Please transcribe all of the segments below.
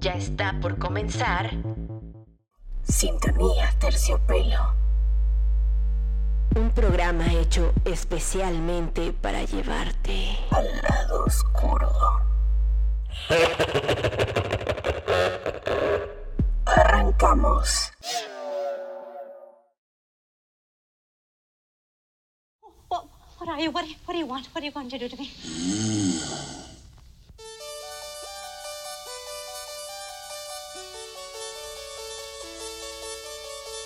Ya está por comenzar. Sintonía Terciopelo. Un programa hecho especialmente para llevarte al lado oscuro. Arrancamos. What, what are you? What, do you? what do you want? What are you going to do to me?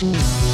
Mm.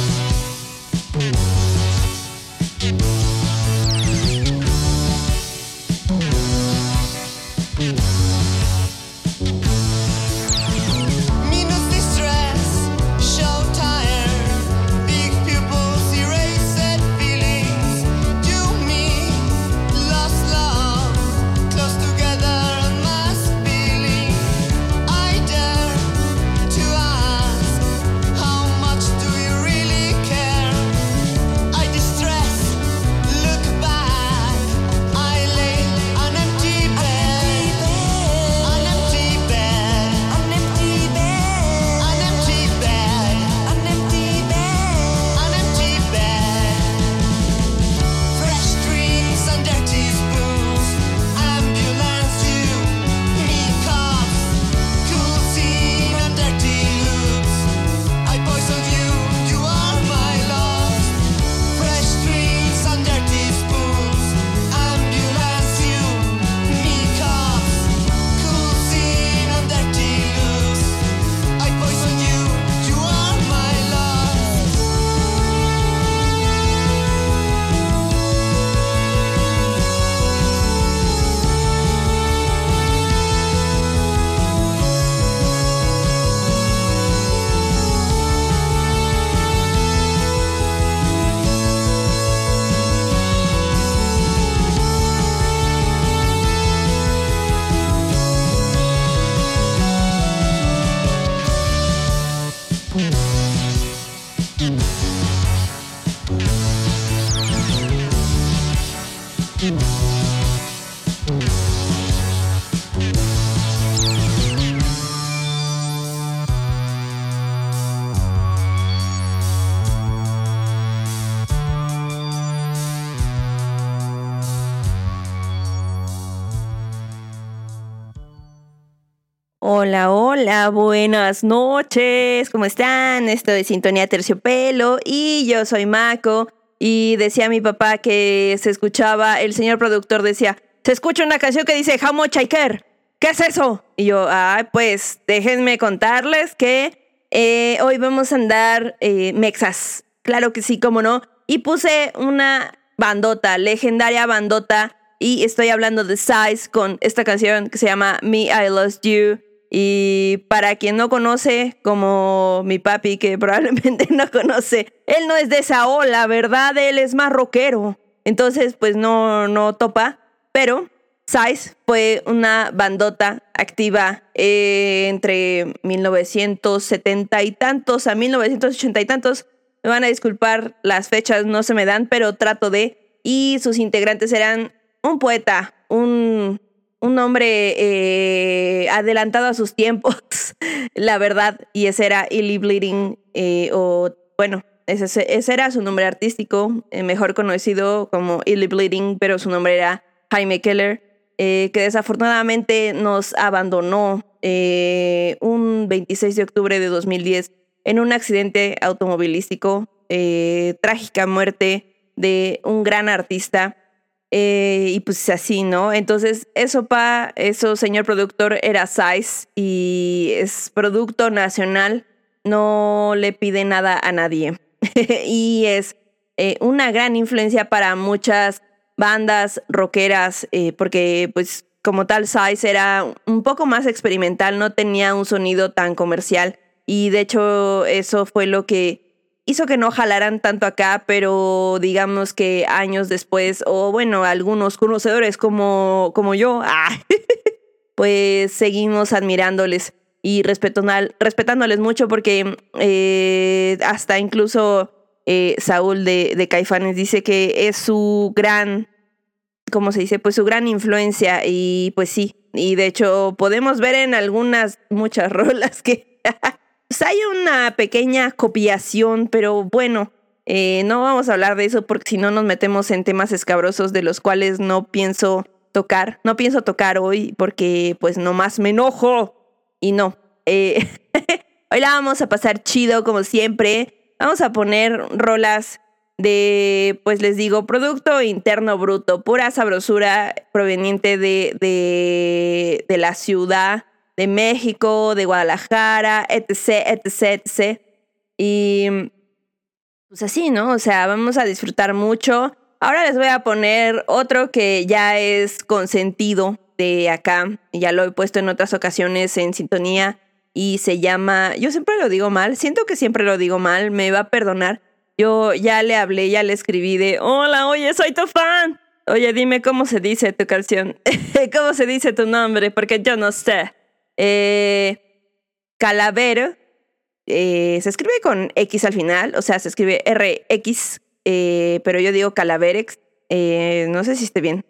Hola, buenas noches, ¿cómo están? Esto es Sintonía Terciopelo y yo soy Mako y decía mi papá que se escuchaba, el señor productor decía, se escucha una canción que dice How much I care. ¿Qué es eso? Y yo, ah, pues déjenme contarles que eh, hoy vamos a andar eh, mexas. Claro que sí, cómo no. Y puse una bandota, legendaria bandota y estoy hablando de Size con esta canción que se llama Me I Lost You. Y para quien no conoce, como mi papi que probablemente no conoce, él no es de esa ola, ¿verdad? Él es más rockero. Entonces, pues no, no topa. Pero Size fue una bandota activa eh, entre 1970 y tantos a 1980 y tantos. Me van a disculpar, las fechas no se me dan, pero trato de. Y sus integrantes eran un poeta, un, un hombre eh, adelantado a sus tiempos, la verdad, y ese era Illy Bleeding, eh, o bueno, ese, era su nombre artístico, eh, mejor conocido como Illy Bleeding, pero su nombre era Jaime Keller, que desafortunadamente nos abandonó un 26 de octubre de 2010 en un accidente automovilístico, trágica muerte de un gran artista. Eh, y pues así, ¿no? Entonces, eso, pa, eso, señor productor, era Size y es producto nacional, no le pide nada a nadie. y es eh, una gran influencia para muchas bandas rockeras, eh, porque pues como tal Size era un poco más experimental, no tenía un sonido tan comercial y de hecho eso fue lo que hizo que no jalaran tanto acá, pero digamos que años después, o bueno, algunos conocedores como, como yo, ah, pues seguimos admirándoles y respetándoles mucho porque eh, hasta incluso eh, Saúl de, de Caifanes dice que es su gran, ¿cómo se dice? Pues su gran influencia y pues sí, y de hecho podemos ver en algunas, muchas rolas que pues hay una pequeña copiación, pero bueno, eh, no vamos a hablar de eso porque si no nos metemos en temas escabrosos de los cuales no pienso tocar, no pienso tocar hoy porque pues nomás me enojo y no. Eh, hoy la vamos a pasar chido como siempre. Vamos a poner rolas de, pues les digo, producto interno bruto, pura sabrosura proveniente de, de, de la ciudad de México, de Guadalajara, etc., etc., etc. Y pues así, ¿no? O sea, vamos a disfrutar mucho. Ahora les voy a poner otro que ya es consentido de acá. Ya lo he puesto en otras ocasiones en sintonía y se llama, yo siempre lo digo mal, siento que siempre lo digo mal, me va a perdonar. Yo ya le hablé, ya le escribí de, hola, oye, soy tu fan. Oye, dime cómo se dice tu canción, cómo se dice tu nombre, porque yo no sé. Eh, Calavera eh, se escribe con X al final, o sea, se escribe RX, eh, pero yo digo Calaverex. Eh, no sé si esté bien,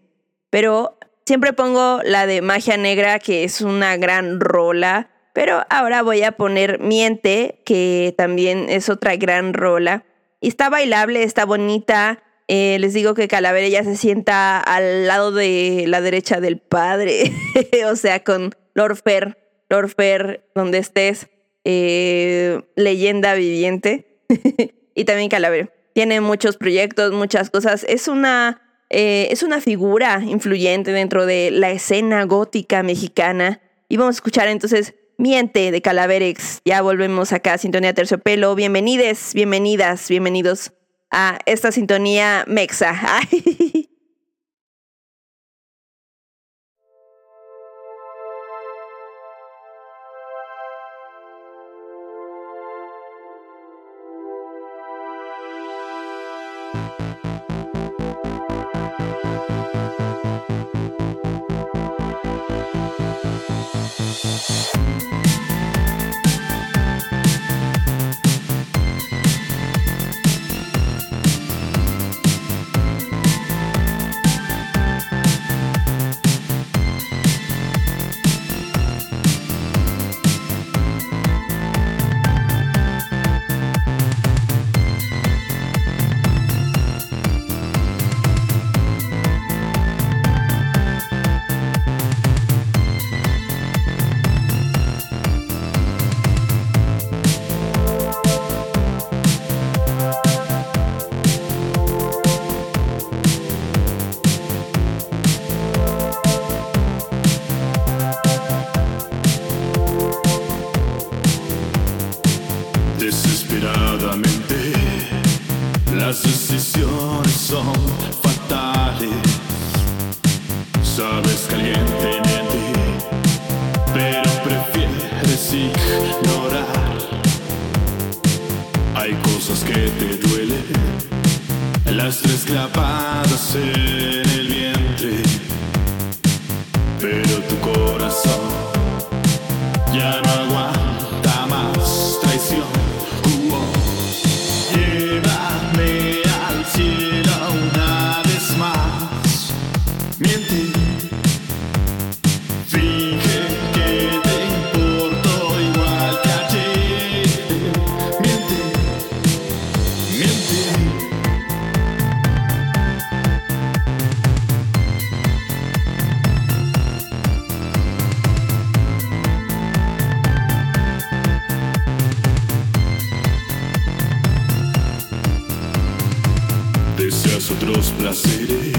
pero siempre pongo la de Magia Negra, que es una gran rola. Pero ahora voy a poner Miente, que también es otra gran rola. Y está bailable, está bonita. les digo que Calavera ya se sienta al lado de la derecha del padre, o sea, con Lord Fer, Lord Fer, donde estés, eh, leyenda viviente. y también Calavera. Tiene muchos proyectos, muchas cosas. Es una, eh, es una figura influyente dentro de la escena gótica mexicana. Y vamos a escuchar entonces Miente de Calaverex. Ya volvemos acá a Sintonía Terciopelo. Bienvenides, bienvenidas, bienvenidos a esta sintonía mexa. the city.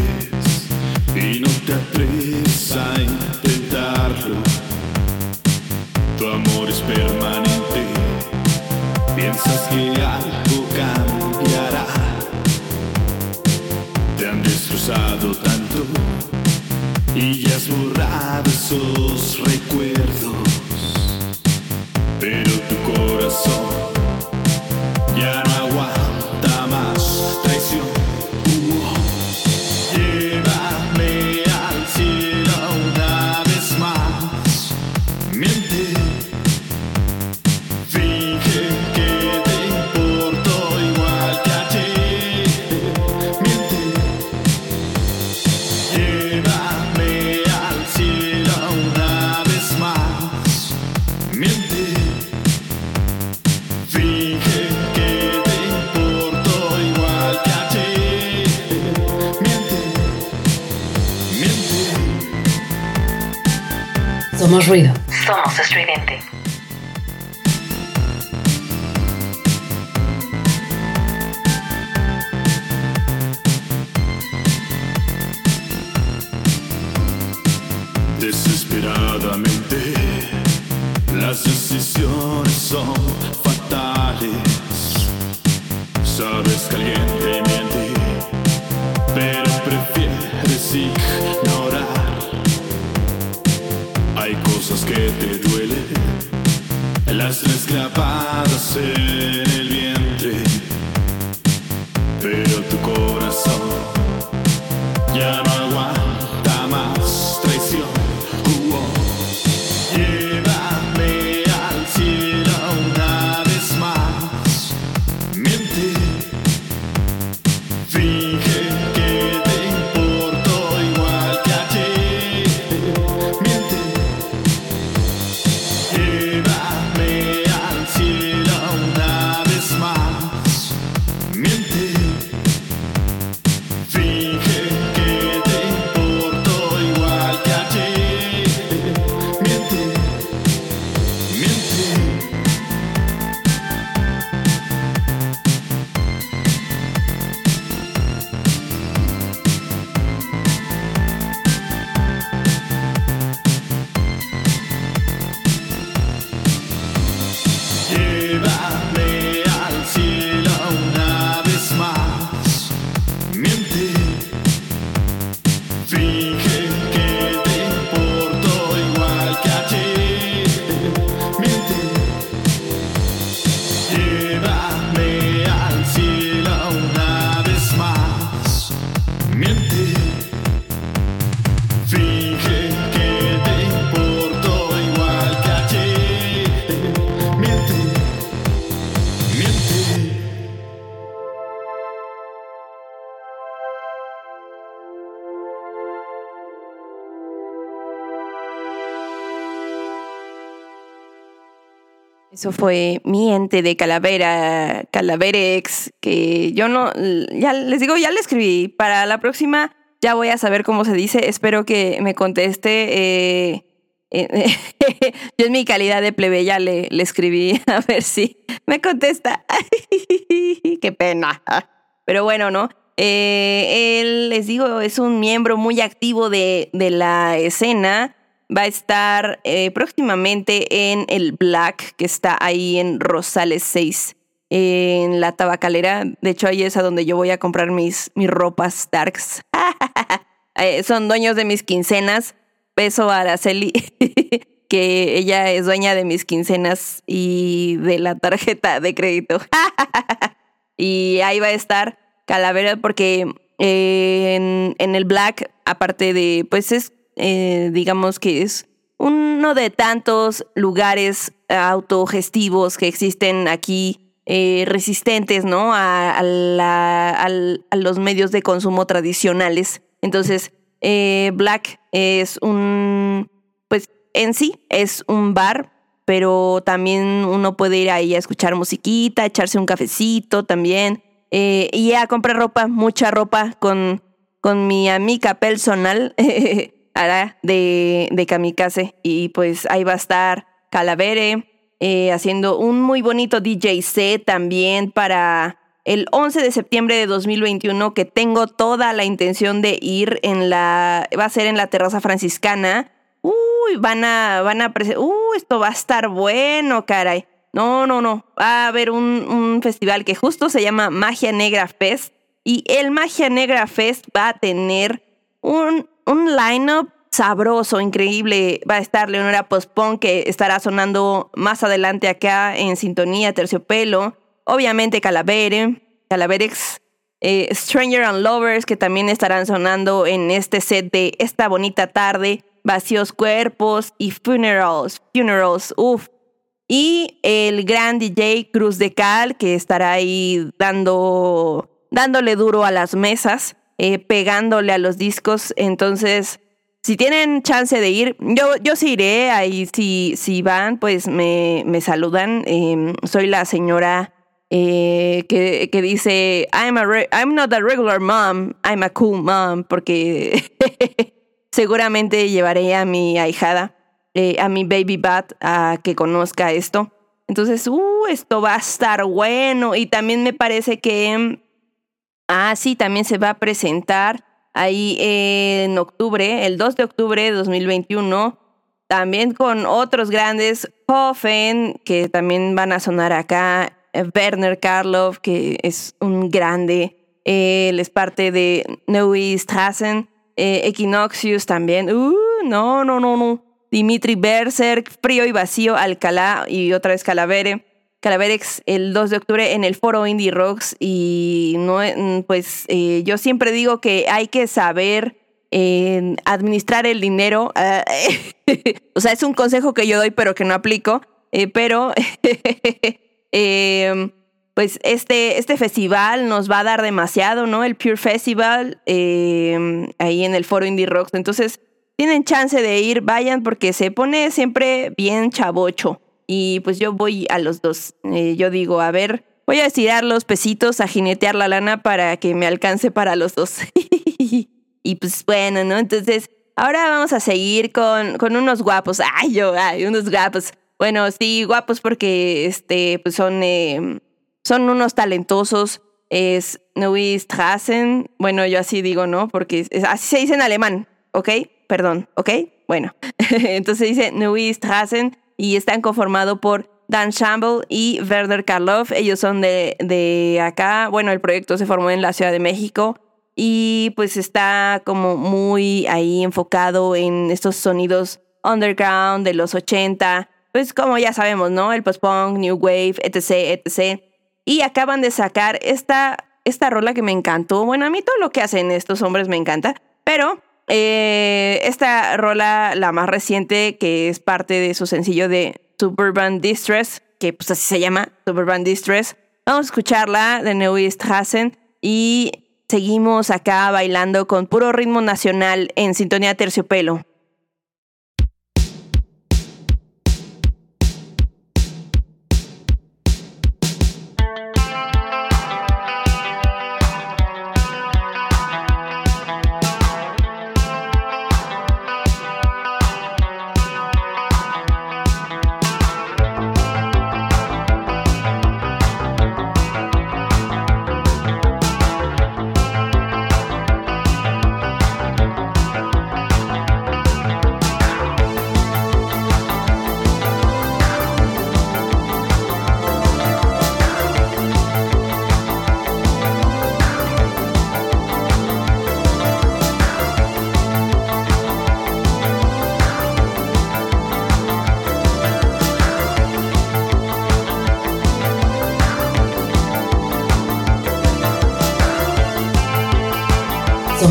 Eso fue mi ente de calavera, calaverex, que yo no, ya les digo, ya le escribí. Para la próxima ya voy a saber cómo se dice. Espero que me conteste. Eh, eh yo en mi calidad de plebeya le, le escribí a ver si me contesta. Qué pena. Pero bueno, ¿no? Eh, él, les digo, es un miembro muy activo de, de la escena va a estar eh, próximamente en el Black, que está ahí en Rosales 6, en la tabacalera. De hecho, ahí es a donde yo voy a comprar mis, mis ropas darks. Eh, son dueños de mis quincenas. Beso a Araceli, que ella es dueña de mis quincenas y de la tarjeta de crédito. y ahí va a estar Calavera porque eh, en, el Black, aparte de, pues es, eh, digamos que es uno de tantos lugares autogestivos que existen aquí, eh, resistentes, ¿no? A, los medios de consumo tradicionales. Entonces, Black es un, pues en sí, es un bar, pero también uno puede ir ahí a escuchar musiquita, echarse un cafecito también. Eh, y a comprar ropa, mucha ropa con, con mi amiga personal de, de Kamikaze. Y pues ahí va a estar Calavere eh, haciendo un muy bonito DJ set también para el 11 de septiembre de 2021 que tengo toda la intención de ir en la va a ser en la terraza franciscana. Uy, van a van a uy, esto va a estar bueno, caray. No, no, no. Va a haber un, festival que justo se llama Magia Negra Fest. Y el Magia Negra Fest va a tener un, un line-up sabroso, increíble. Va a estar Leonora Pospon, que estará sonando más adelante acá en sintonía, terciopelo. Obviamente Calavere, Calaverex, eh, Stranger and Lovers, que también estarán sonando en este set de esta bonita tarde. Vacíos Cuerpos y Funerals. Funerals, uff, y el gran DJ Cruz de Cal, que estará ahí dando, dándole duro a las mesas, eh, pegándole a los discos. Entonces, si tienen chance de ir, yo, yo sí iré, ahí si, si van, pues me, me saludan. Em, soy la señora eh, que, que, dice, I'm, a I'm not a regular mom, I'm a cool mom, porque seguramente llevaré a mi ahijada eh, a mi baby bat a que conozca esto. Entonces, uh, esto va a estar bueno. Y también me parece que, ah, sí, también se va a presentar ahí en octubre, el 2 de octubre de 2021, también con otros grandes, Hoffen, que también van a sonar acá, Werner Karloff, que es un grande, él es parte de Neue Strassen, eh, Equinoxius también, uh, no, no, no, no. Dimitri Berserk, Frío y Vacío, Alcalá y otra vez Calavere. Calaverex el 2 de octubre en el foro Indie Rocks y no, mm, pues eh, yo siempre digo que hay que saber eh, administrar el dinero. O sea, es un consejo que yo doy pero que no aplico. Eh, pero pues este, este festival nos va a dar demasiado, ¿no? El Pure Festival ahí en el foro Indie Rocks. Entonces tienen chance de ir, vayan porque se pone siempre bien chavocho. Y pues yo voy a los dos. Eh, yo digo, a ver, voy a estirar los pesitos, a jinetear la lana para que me alcance para los dos. y pues bueno, ¿no? Entonces, ahora vamos a seguir con, con unos guapos. Ay, yo, ay, unos guapos. Bueno, sí, guapos porque este, pues son, eh, son unos talentosos. Es Neue Strassen. Bueno, yo así digo, ¿no? Porque así se dice en alemán, ¿ok? perdón, ¿ok? Bueno, entonces dice Neue Strassen y están conformados por Dan Shamble y Werner Karloff. Ellos son de, de acá. Bueno, el proyecto se formó en la Ciudad de México y pues está como muy ahí enfocado en estos sonidos underground de los 80. Pues como ya sabemos, ¿no? El post-punk, New Wave, etc., etc. Y acaban de sacar esta, esta rola que me encantó. Bueno, a mí todo lo que hacen estos hombres me encanta, pero eh, esta rola, la más reciente, que es parte de su sencillo de Suburban Distress, que pues así se llama, Suburban Distress. Vamos a escucharla de Neue Strassen y seguimos acá bailando con puro ritmo nacional en sintonía terciopelo.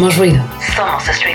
Somos ruido. Somos estridente.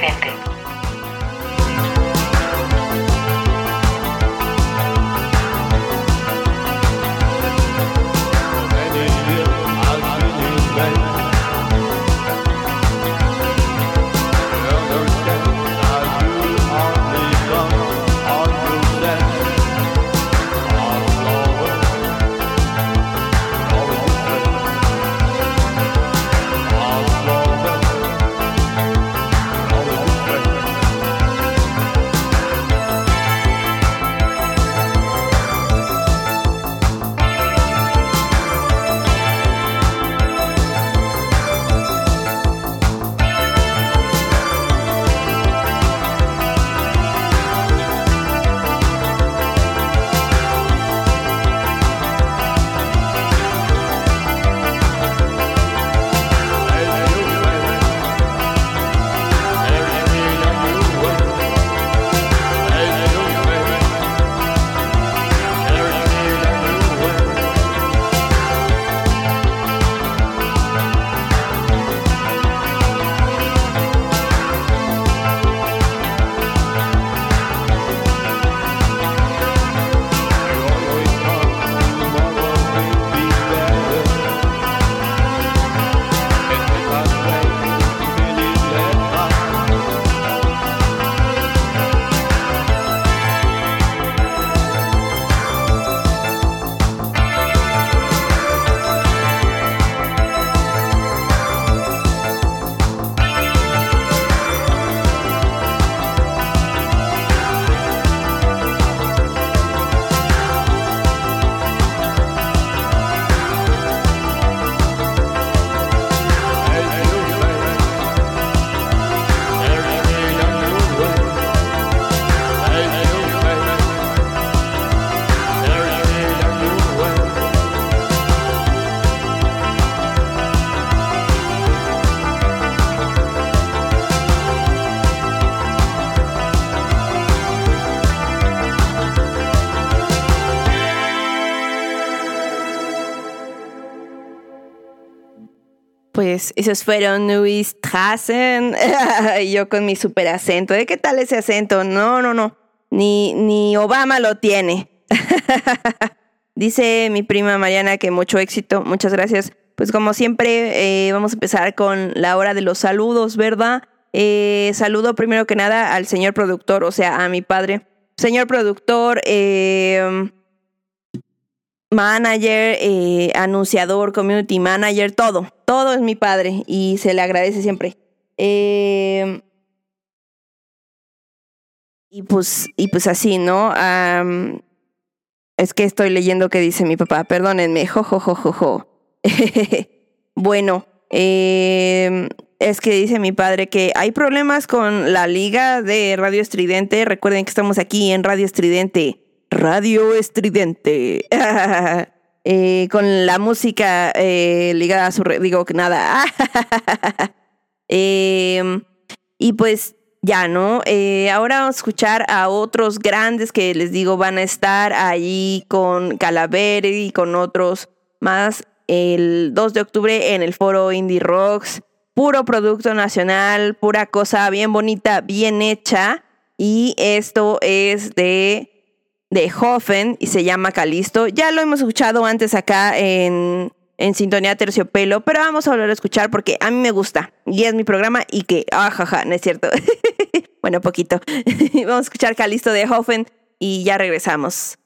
Esos fueron Luis Trassen. yo con mi super acento. ¿De qué tal ese acento? No, no, no. Ni, ni Obama lo tiene. Dice mi prima Mariana que mucho éxito. Muchas gracias. Pues como siempre, eh, vamos a empezar con la hora de los saludos, ¿verdad? Eh, saludo primero que nada al señor productor, o sea, a mi padre. Señor productor, eh, manager, eh, anunciador, community manager, todo. Todo es mi padre y se le agradece siempre. Eh, y pues, y pues así, ¿no? Es que estoy leyendo que dice mi papá, perdónenme, jo, jo, jo, jo, bueno, eh, es que dice mi padre que hay problemas con la liga de Radio Estridente. Recuerden que estamos aquí en Radio Estridente. Radio Estridente. Eh, con la música eh, ligada a su... Digo que nada. Em, y pues ya, ¿no? Eh, ahora vamos a escuchar a otros grandes que les digo van a estar ahí con Calaveri y con otros más el 2 de octubre en el foro Indie Rocks. Puro producto nacional, pura cosa bien bonita, bien hecha. Y esto es de, de Hoffen y se llama Calisto. Ya lo hemos escuchado antes acá en, en Sintonía Terciopelo, pero vamos a volver a escuchar porque a mí me gusta y es mi programa y que, ajaja, no es cierto. bueno, poquito. vamos a escuchar Calisto de Hoffen y ya regresamos.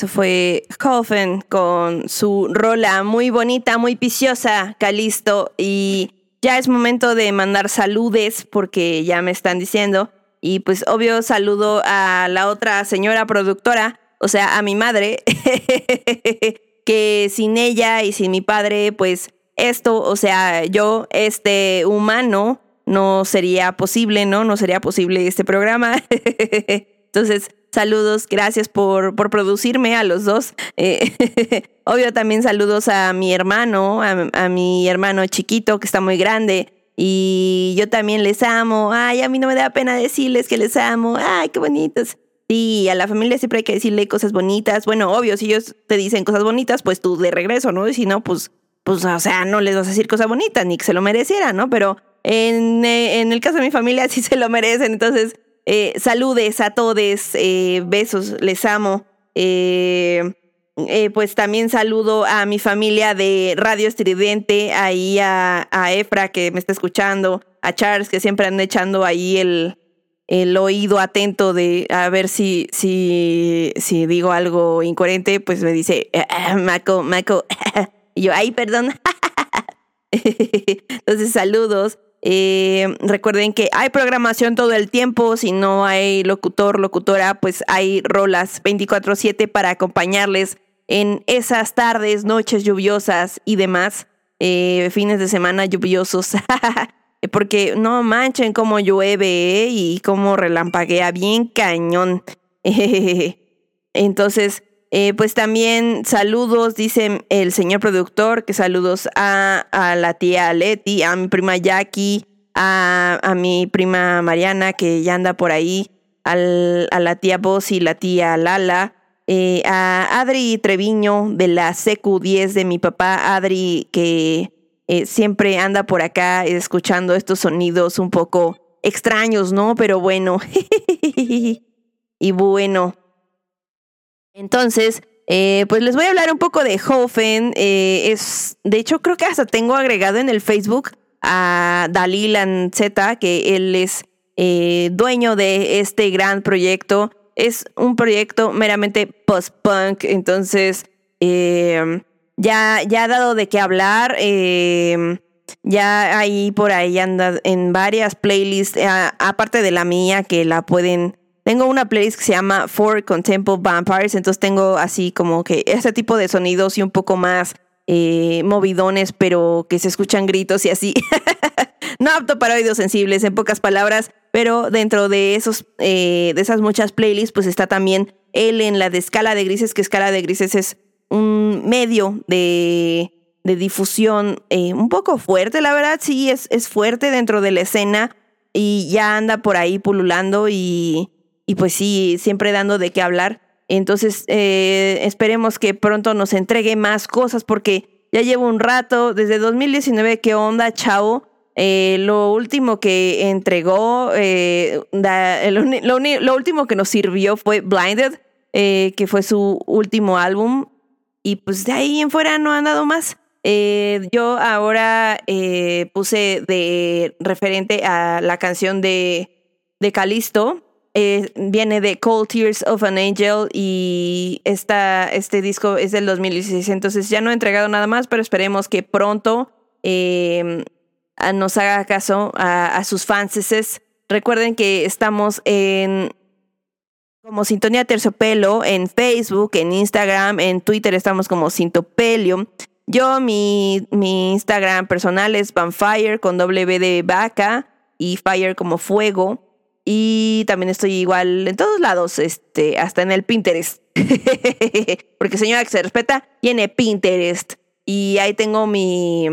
Eso fue Hoffen con su rola muy bonita, muy viciosa, Calisto. Y ya es momento de mandar saludes porque ya me están diciendo. Y pues obvio saludo a la otra señora productora, o sea, a mi madre, que sin ella y sin mi padre, pues esto, o sea, yo, este humano, no sería posible, ¿no? No sería posible este programa. Entonces, saludos, gracias por, por producirme a los dos. Eh, obvio, también saludos a mi hermano, a, a mi hermano chiquito que está muy grande. Y yo también les amo. Ay, a mí no me da pena decirles que les amo. Ay, qué bonitos. Sí, a la familia siempre hay que decirle cosas bonitas. Bueno, obvio, si ellos te dicen cosas bonitas, pues tú de regreso, ¿no? Y si no, pues, pues, o sea, no les vas a decir cosas bonitas, ni que se lo merecieran, ¿no? Pero en, eh, en el caso de mi familia sí se lo merecen. Entonces, eh, saludes a todos, eh, besos, les amo. Eh, eh, pues también saludo a mi familia de Radio Estridente, ahí a, Efra que me está escuchando, a Charles que siempre anda echando ahí el, el oído atento de a ver si, si, si digo algo incoherente, pues me dice, "Ah, ah, Maco, Maco, y yo, ay, perdón. Entonces, saludos. Eh, recuerden que hay programación todo el tiempo. Si no hay locutor, locutora, pues hay rolas 24-7 para acompañarles en esas tardes, noches lluviosas y demás. eh, fines de semana lluviosos. Porque no manchen cómo llueve ¿eh? y cómo relampaguea bien cañón. Entonces, eh, pues también saludos, dice el señor productor, que saludos a, la tía Leti, a mi prima Jackie, a, mi prima Mariana, que ya anda por ahí, al, a la tía Boss y la tía Lala, eh, a Adri Treviño de la CQ10 de mi papá, Adri, que eh, siempre anda por acá escuchando estos sonidos un poco extraños, ¿no? Pero bueno. y bueno. Entonces, eh, pues les voy a hablar un poco de Hofen. Eh, es, de hecho, creo que hasta tengo agregado en el Facebook a Dalil Z, que él es eh, dueño de este gran proyecto. Es un proyecto meramente post-punk, entonces eh, ya, ya ha dado de qué hablar. Ya ahí por ahí anda en varias playlists, aparte de la mía, que la pueden. Tengo una playlist que se llama For Contemporary Vampires, entonces tengo así como que ese tipo de sonidos y un poco más eh, movidones, pero que se escuchan gritos y así. no apto para oídos sensibles, en pocas palabras, pero dentro de esos, eh, de esas muchas playlists, pues está también él en la de escala de grises, que escala de grises es un medio de, de difusión eh, un poco fuerte, la verdad, sí, es, es fuerte dentro de la escena y ya anda por ahí pululando y, y pues sí, siempre dando de qué hablar. Entonces, eh, esperemos que pronto nos entregue más cosas porque ya llevo un rato, desde 2019, ¿qué onda, chao? Eh, lo último que entregó, eh, da, lo, lo, último que nos sirvió fue Blinded, eh, que fue su último álbum. Y pues de ahí en fuera no han dado más. Eh, yo ahora puse de referente a la canción de, de Calisto. Eh, viene de Cold Tears of an Angel y esta, este disco es del 2016, entonces ya no he entregado nada más, pero esperemos que pronto eh, nos haga caso a, sus fanses. Recuerden que estamos en como Sintonía Terciopelo en Facebook, en Instagram, en Twitter estamos como Sintopelio. Yo, mi, mi Instagram personal es Vanfire con W de vaca y Fire como fuego. Y también estoy igual en todos lados, este, hasta en el Pinterest. Porque señora que se respeta, tiene Pinterest. Y ahí tengo mi,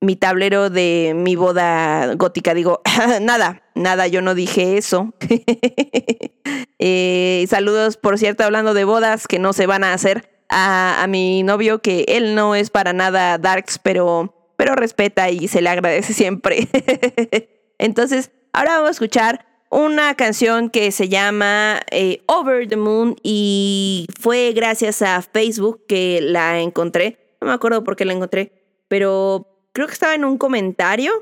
mi tablero de mi boda gótica. Digo, nada, nada, yo no dije eso. eh, saludos, por cierto, hablando de bodas que no se van a hacer. A, a, mi novio, que él no es para nada darks, pero, pero respeta y se le agradece siempre. Entonces, ahora vamos a escuchar una canción que se llama eh, Over the Moon y fue gracias a Facebook que la encontré. No me acuerdo por qué la encontré, pero creo que estaba en un comentario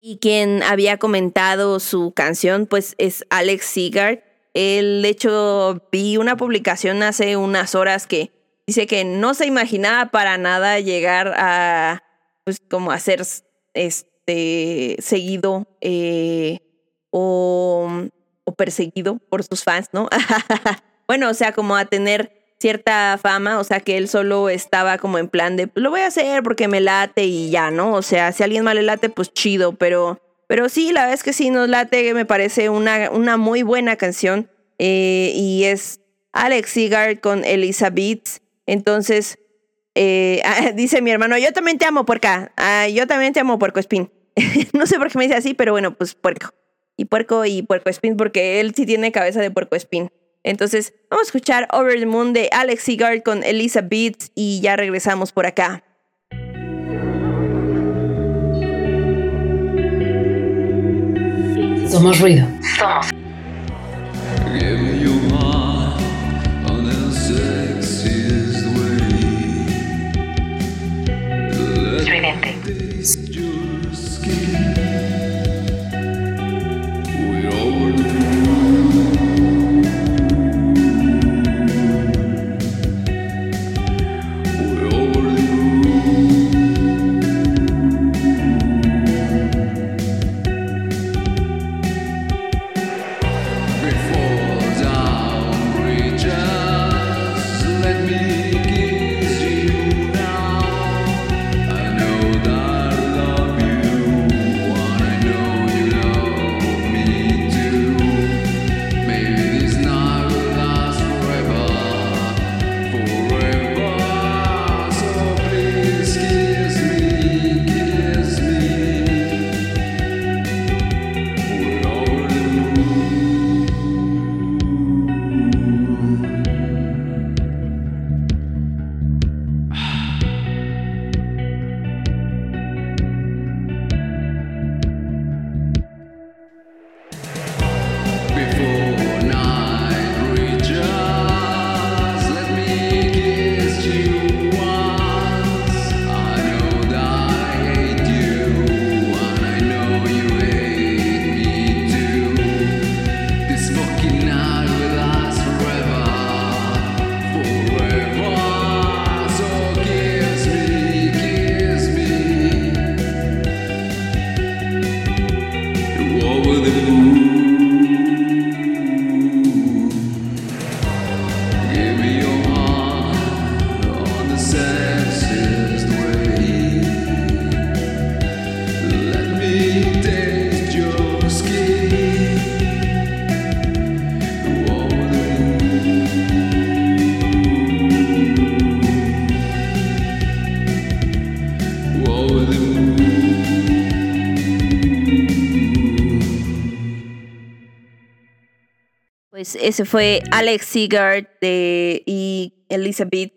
y quien había comentado su canción pues es Alex Seagard. Él, de hecho, vi una publicación hace unas horas que dice que no se imaginaba para nada llegar a, pues, como a ser este, seguido eh, o, o, perseguido por sus fans, ¿no? bueno, o sea, como a tener cierta fama, o sea, que él solo estaba como en plan de, lo voy a hacer porque me late y ya, ¿no? O sea, si a alguien más le late, pues chido, pero, pero sí, la verdad es que sí nos late, me parece una, una muy buena canción eh, y es Alex Seagard con Elisa Beats, entonces, eh, dice mi hermano, yo también te amo, puerca, ah, yo también te amo, puerco spin. no sé por qué me dice así, pero bueno, pues puerco. Y puerco y puerco spin, porque él sí tiene cabeza de puerco spin. Entonces, vamos a escuchar Over the Moon de Alex Seagard con Elisa Beats y ya regresamos por acá. Somos ruido. Somos. Ese fue Alex Seagard de, y Elizabeth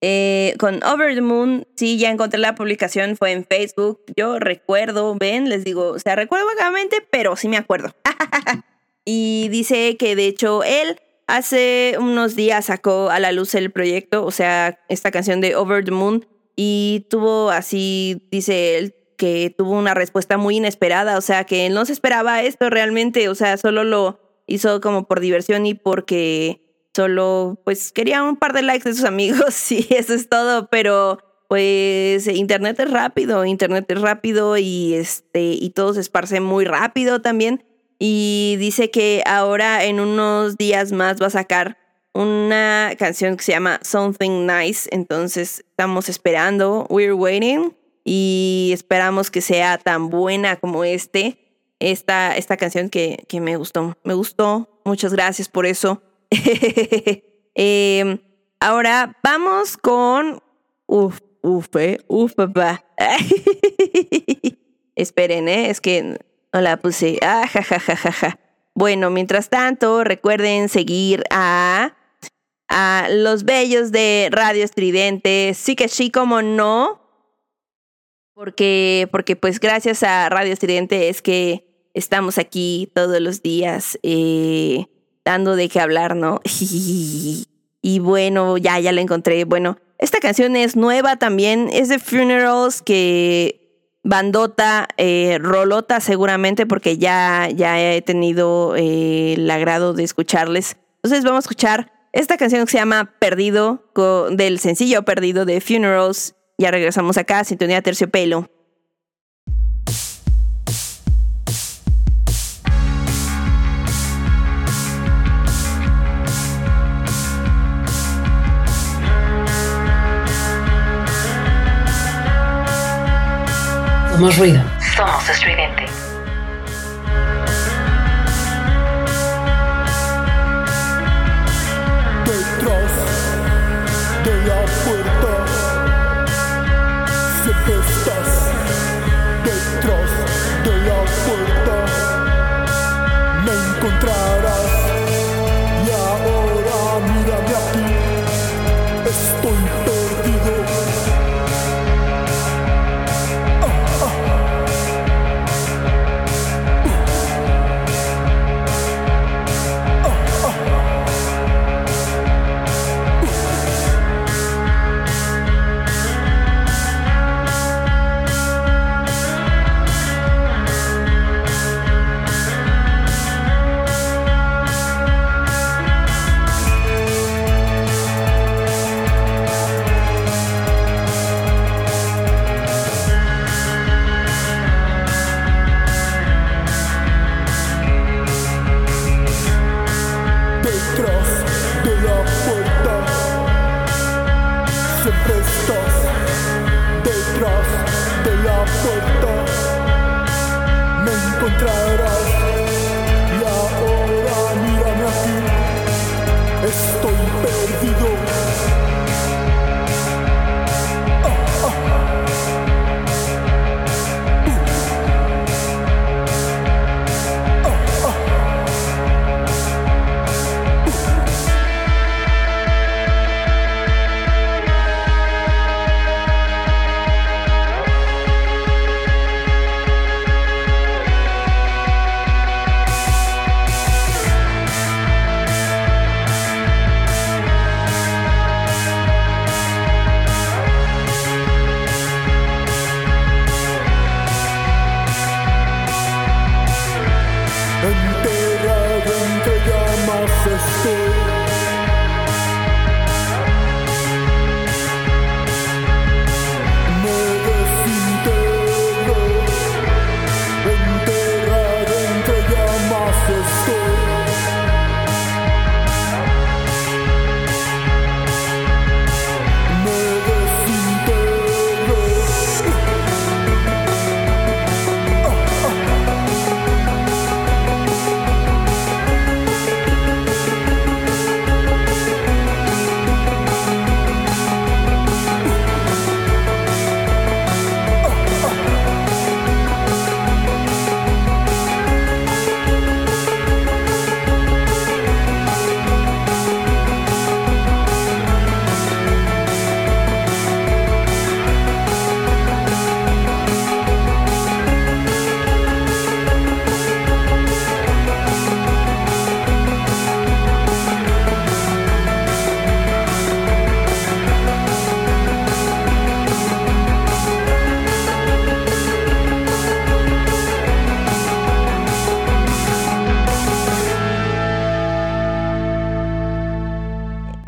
eh, con Over the Moon. Sí, ya encontré la publicación, fue en Facebook. Yo recuerdo, ven, les digo, o sea, recuerdo vagamente, pero sí me acuerdo. y dice que de hecho él hace unos días sacó a la luz el proyecto, o sea, esta canción de Over the Moon, y tuvo así, dice él, que tuvo una respuesta muy inesperada, o sea, que no se esperaba esto realmente, o sea, solo lo hizo como por diversión y porque solo, pues, quería un par de likes de sus amigos y eso es todo, pero pues internet es rápido, internet es rápido y este y todo se esparce muy rápido también. Y dice que ahora en unos días más va a sacar una canción que se llama Something Nice, entonces estamos esperando, we're waiting y esperamos que sea tan buena como este, esta, esta canción que, que me gustó. Me gustó, muchas gracias por eso. Em, ahora vamos con... Uf, uf, eh, uf, papá. Esperen, ¿eh? es que no la puse. Ah, ja, ja, ja, ja, ja. Bueno, mientras tanto, recuerden seguir a, a los bellos de Radio Estridente. Sí que sí, como no porque, porque pues gracias a Radio Estridente es que estamos aquí todos los días eh, dando de qué hablar, ¿no? y bueno, ya, ya la encontré. Bueno, esta canción es nueva también, es de Funerals que bandota, eh, rolota seguramente porque ya, ya he tenido eh, el agrado de escucharles. Entonces vamos a escuchar esta canción que se llama Perdido, del sencillo Perdido de Funerals ya regresamos acá, Sintonía Terciopelo. Somos ruido. Somos estridente. Detrás de la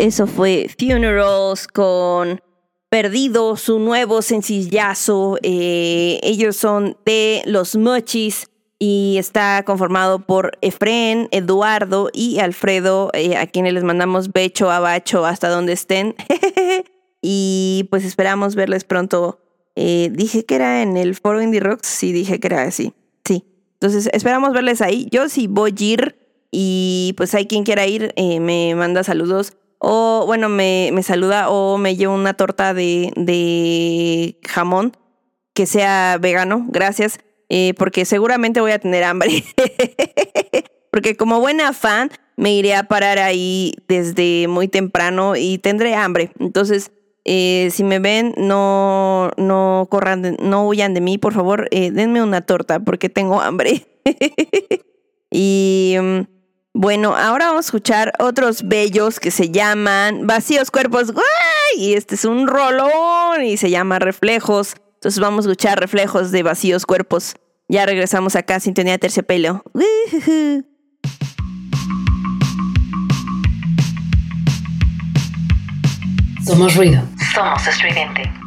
Eso fue Funerals con Perdido, su nuevo sencillazo. Eh, ellos son de los Mochis y está conformado por Efren, Eduardo y Alfredo, eh, a quienes les mandamos becho abacho hasta donde estén. y pues esperamos verles pronto. Eh, dije que era en el foro Indie Rocks, sí dije que era así, sí. Entonces esperamos verles ahí. Yo sí voy a ir y pues hay quien quiera ir, me manda saludos o bueno, me, me saluda o me lleva una torta de, de jamón que sea vegano, gracias, eh, porque seguramente voy a tener hambre. porque como buena fan, me iré a parar ahí desde muy temprano y tendré hambre. Entonces, eh, si me ven, no, no corran, no huyan de mí, por favor, eh, denme una torta porque tengo hambre. y mm, bueno, ahora vamos a escuchar otros bellos que se llaman Vacíos Cuerpos. ¡Guay! Y este es un rolón y se llama Reflejos. Entonces vamos a escuchar Reflejos de Vacíos Cuerpos. Ya regresamos acá a Sintonía Terciopelo. Somos ruido. Somos estridente.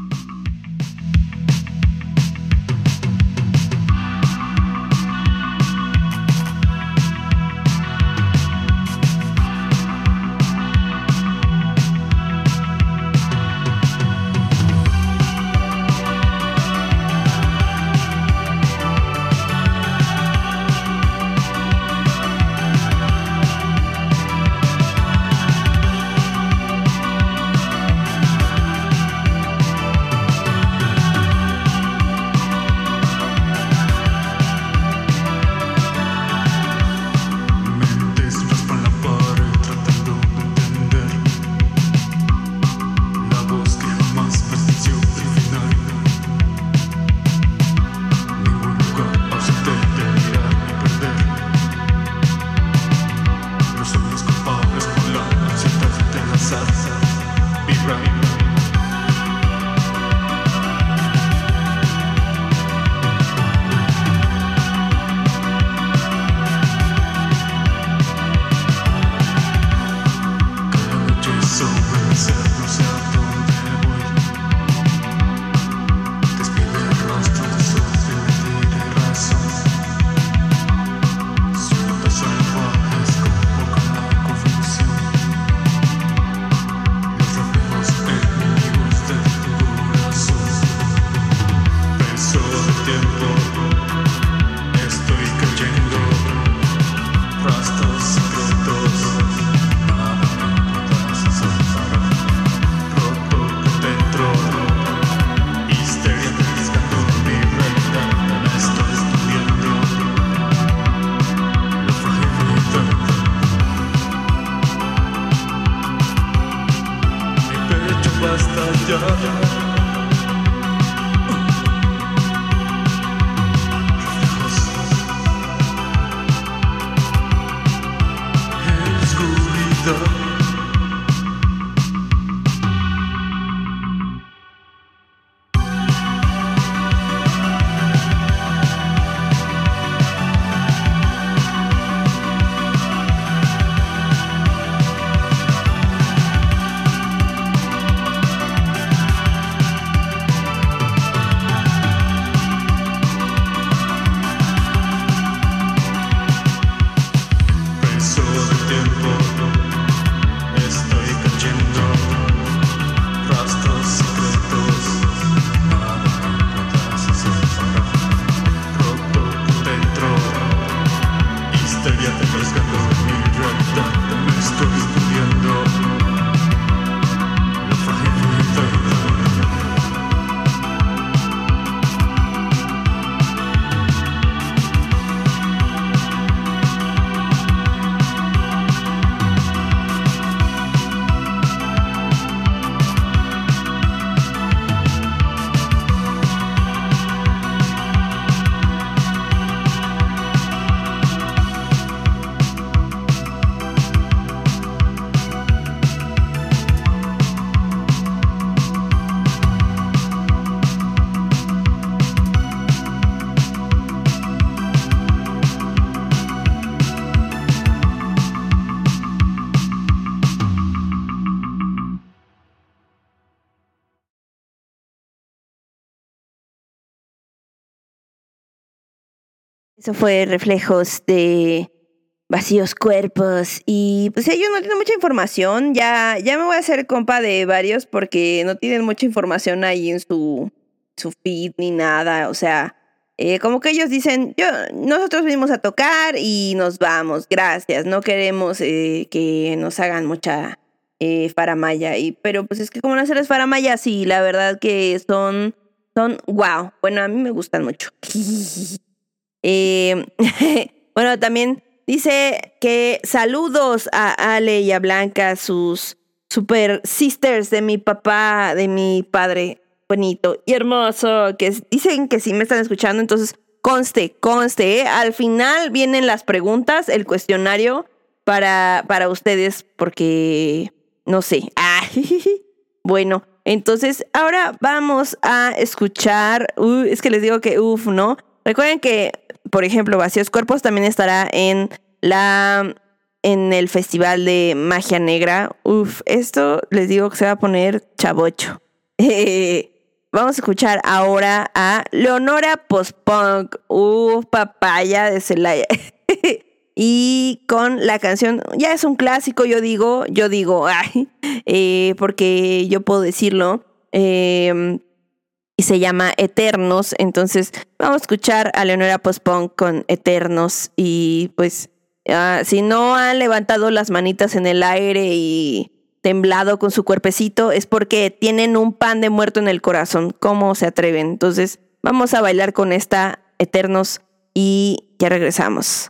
Eso fue reflejos de vacíos cuerpos y pues ellos no tienen mucha información. Ya, ya me voy a hacer compa de varios porque no tienen mucha información ahí en su, su feed ni nada. O sea, eh, como que ellos dicen, yo, nosotros venimos a tocar y nos vamos, gracias. No queremos eh, que nos hagan mucha eh, faramaya. Y, pero pues es que como no hacerles faramaya, sí, la verdad que son, son wow. Bueno, a mí me gustan mucho. Eh, bueno, también dice que saludos a Ale y a Blanca, sus super sisters de mi papá, de mi padre, bonito y hermoso, que dicen que sí me están escuchando, entonces conste, conste, ¿eh? al final vienen las preguntas, el cuestionario para, para ustedes, porque no sé. Ah, bueno, entonces ahora vamos a escuchar, uh, es que les digo que uff, ¿no? Recuerden que por ejemplo, Vacíos Cuerpos también estará en la en el Festival de Magia Negra. Uf, esto les digo que se va a poner chavocho. vamos a escuchar ahora a Leonora Postpunk. Uf, papaya de Celaya. y con la canción, ya es un clásico, yo digo, yo digo, ay, eh, porque yo puedo decirlo. Eh, y se llama Eternos. Entonces vamos a escuchar a Leonora Pospon con Eternos y pues uh, si no han levantado las manitas en el aire y temblado con su cuerpecito es porque tienen un pan de muerto en el corazón. ¿Cómo se atreven? Entonces vamos a bailar con esta Eternos y ya regresamos.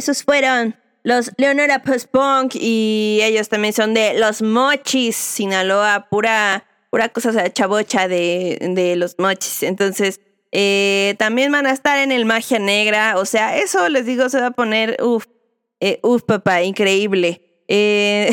Esos fueron los Leonora Post-Punk y ellos también son de Los Mochis, Sinaloa, pura, pura cosa chabocha de, de Los Mochis. Entonces, eh, también van a estar en el Magia Negra, o sea, eso les digo, se va a poner, uff, eh, uff, papá, increíble. Eh,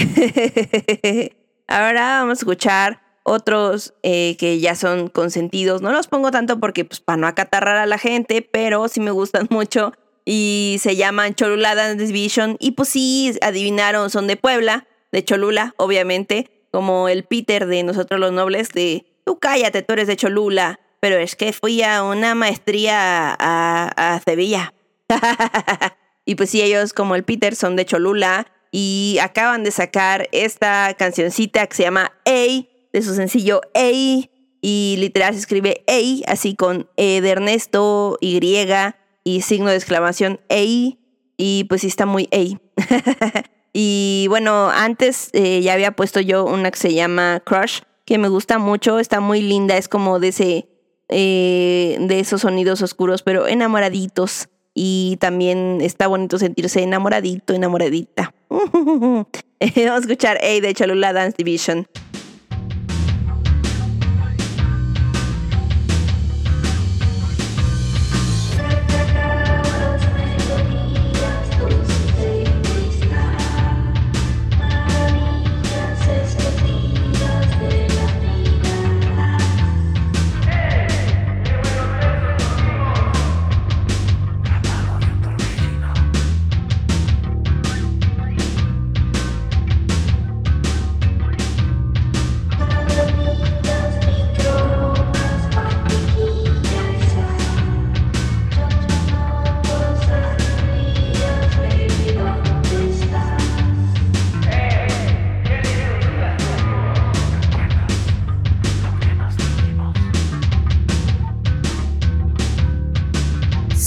ahora vamos a escuchar otros que ya son consentidos. No los pongo tanto porque, pues, para no acatarrar a la gente, pero sí me gustan mucho y se llaman Cholula Dance Division. Y pues sí, adivinaron, son de Puebla, de Cholula, obviamente, como el Peter de Nosotros los Nobles, de tú cállate, tú eres de Cholula, pero es que fui a una maestría a, a Sevilla. y pues sí, ellos como el Peter son de Cholula y acaban de sacar esta cancioncita que se llama A de su sencillo A y literal se escribe A así con E de Ernesto, Y y signo de exclamación A y pues sí está muy A. y bueno, antes eh, ya había puesto yo una que se llama Crush, que me gusta mucho, está muy linda, es como de ese eh, de esos sonidos oscuros, pero enamoraditos. Y también está bonito sentirse enamoradito, enamoradita. Vamos a escuchar A de Cholula Dance Division.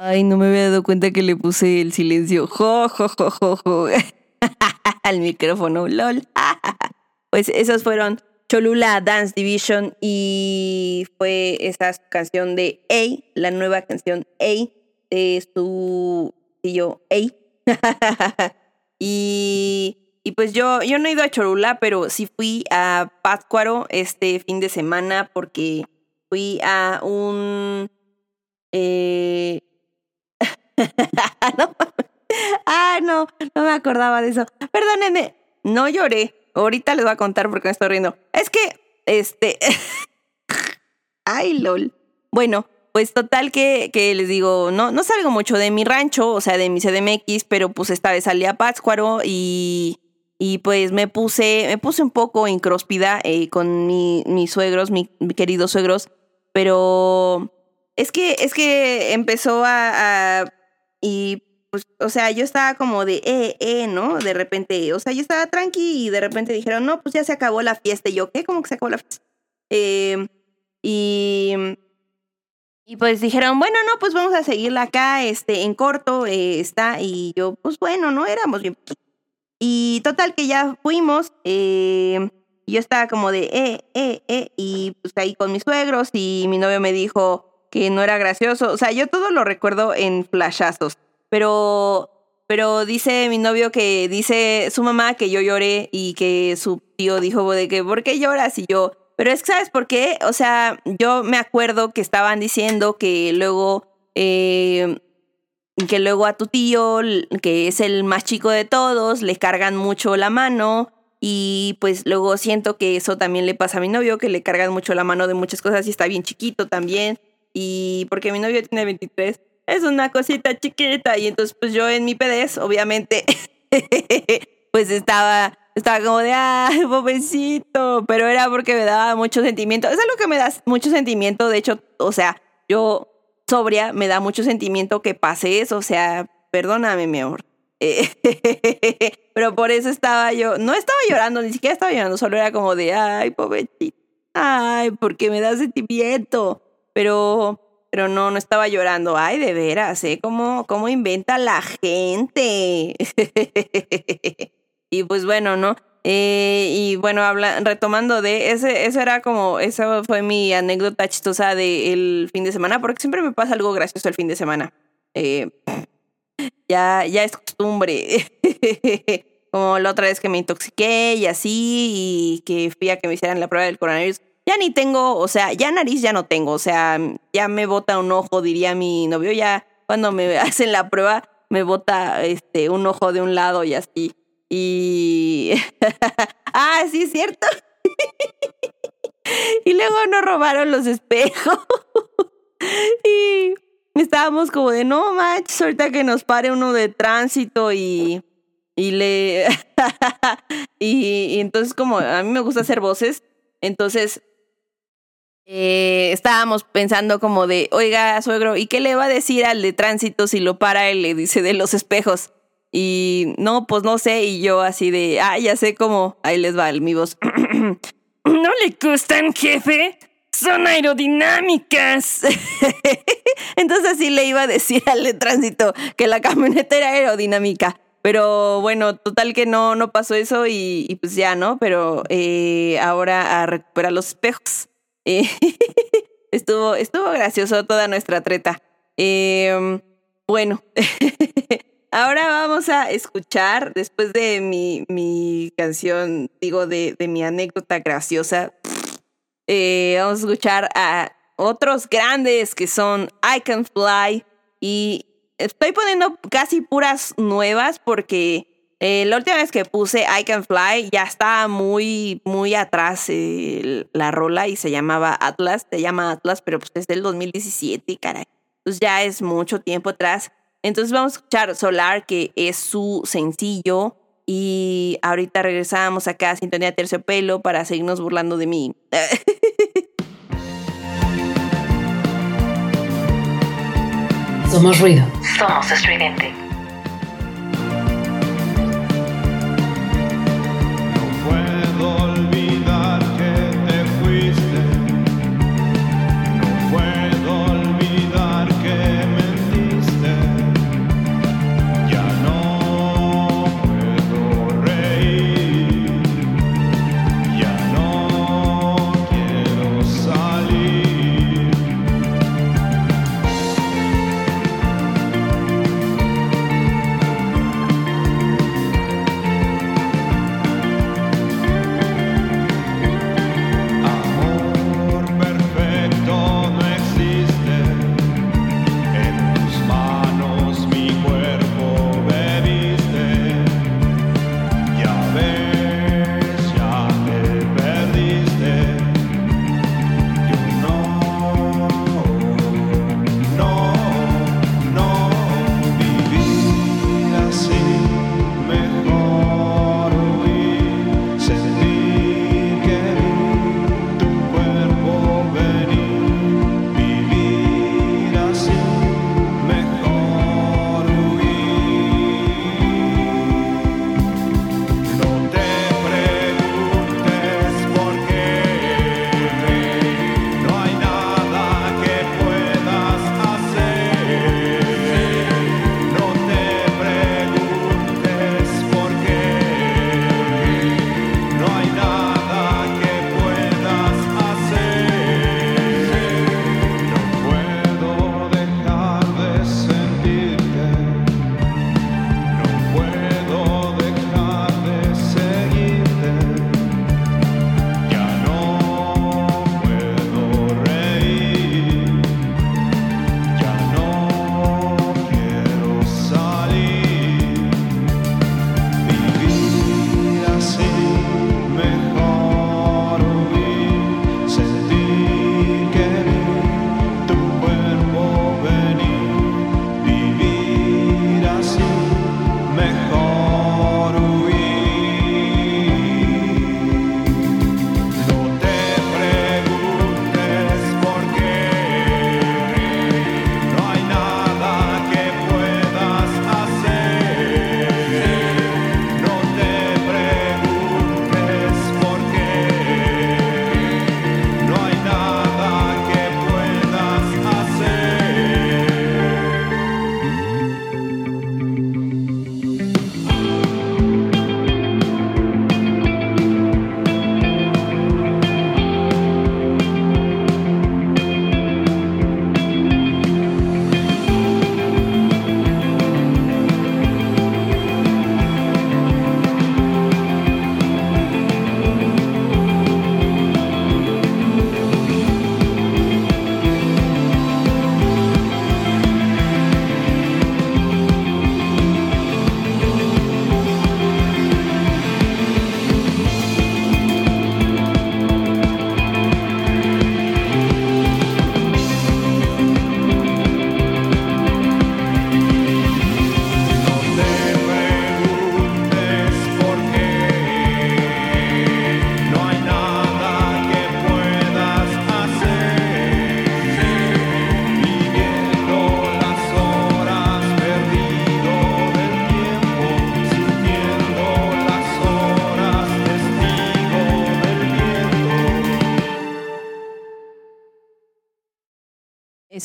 Ay, no me había dado cuenta que le puse el silencio. Jo, jo, jo, jo, jo. Al micrófono, lol. pues esas fueron Cholula Dance Division y fue esa canción de A, la nueva canción A de su yo A. y, y pues yo, yo no he ido a Cholula, pero sí fui a Pátzcuaro este fin de semana porque fui a un eh, ah, no, no me acordaba de eso. Perdónenme, no lloré. Ahorita les voy a contar porque me estoy riendo. Es que, este. Ay, lol. Bueno, pues total que, que, les digo, no, no salgo mucho de mi rancho, o sea, de mi CDMX, pero pues esta vez salí a Pátzcuaro y, y pues me puse, me puse un poco incróspida eh, con mi, mis suegros, mi, mi queridos suegros, pero es que, es que empezó a- y pues, o sea, yo estaba como de, eh, eh, ¿no? De repente, o sea, yo estaba tranqui y de repente dijeron, no, pues ya se acabó la fiesta. Y yo, ¿qué? ¿Cómo que se acabó la fiesta? Eh, y, y pues dijeron, bueno, no, pues vamos a seguirla acá, este, en corto, eh, está. Y yo, pues bueno, no éramos bien. Y total que ya fuimos, eh, yo estaba como de, eh, eh, eh, y pues ahí con mis suegros y mi novio me dijo que no era gracioso. O sea, yo todo lo recuerdo en flashazos, pero, pero dice mi novio que dice su mamá que yo lloré y que su tío dijo de que, ¿por qué lloras? Y yo, pero es que, ¿sabes por qué? O sea, yo me acuerdo que estaban diciendo que luego... eh, que luego a tu tío, que es el más chico de todos, le cargan mucho la mano y pues luego siento que eso también le pasa a mi novio, que le cargan mucho la mano de muchas cosas y está bien chiquito también y porque mi novio tiene 23, es una cosita chiquita y entonces pues yo en mi pedez, obviamente, pues estaba... Estaba como de, ay, pobrecito, pero era porque me daba mucho sentimiento. Es algo que me da mucho sentimiento, de hecho, o sea, yo sobria, me da mucho sentimiento que pase eso, o sea, perdóname, mi amor. Pero por eso estaba yo, no estaba llorando, ni siquiera estaba llorando, solo era como de, ay, pobrecito, ay, porque me da sentimiento. Pero, pero no, no estaba llorando, ay, de veras, ¿eh? ¿Cómo, cómo inventa la gente? y pues bueno, ¿no? Eh, y bueno, habla, retomando de ese, eso era como, esa fue mi anécdota chistosa del fin de semana, porque siempre me pasa algo gracioso el fin de semana. Eh, ya, ya es costumbre. como la otra vez que me intoxiqué y así, y que fui a que me hicieran la prueba del coronavirus. Ya ni tengo, o sea, ya nariz ya no tengo, o sea, ya me bota un ojo, diría mi novio, ya cuando me hacen la prueba me bota este un ojo de un lado y así. Y ah, sí es cierto. y luego nos robaron los espejos. y estábamos como de no manches, ahorita que nos pare uno de tránsito y y le y, y entonces como a mí me gusta hacer voces, entonces eh, estábamos pensando como de, oiga, suegro, ¿y qué le va a decir al de tránsito si lo para él? Le dice de los espejos. Y no, pues no sé, y yo así de, ah, ya sé cómo, ahí les va el, mi voz. ¿No le gustan, jefe? Son aerodinámicas. Entonces así le iba a decir al de tránsito que la camioneta era aerodinámica. Pero bueno, total que no, no pasó eso y, y pues ya, ¿no? Pero eh, ahora a recuperar los espejos. Eh, estuvo, estuvo gracioso toda nuestra treta. Eh, bueno, ahora vamos a escuchar, después de mi, mi canción, digo, de, de mi anécdota graciosa, eh, vamos a escuchar a otros grandes que son I Can Fly y estoy poniendo casi puras nuevas porque eh, la última vez que puse I Can Fly ya estaba muy, muy atrás eh, la rola y se llamaba Atlas, se llama Atlas, pero pues es del 2017, caray. Entonces ya es mucho tiempo atrás. Entonces vamos a escuchar Solar, que es su sencillo. Y ahorita regresamos acá a Sintonía Terciopelo para seguirnos burlando de mí. Somos ruido. Somos estridente. Puedo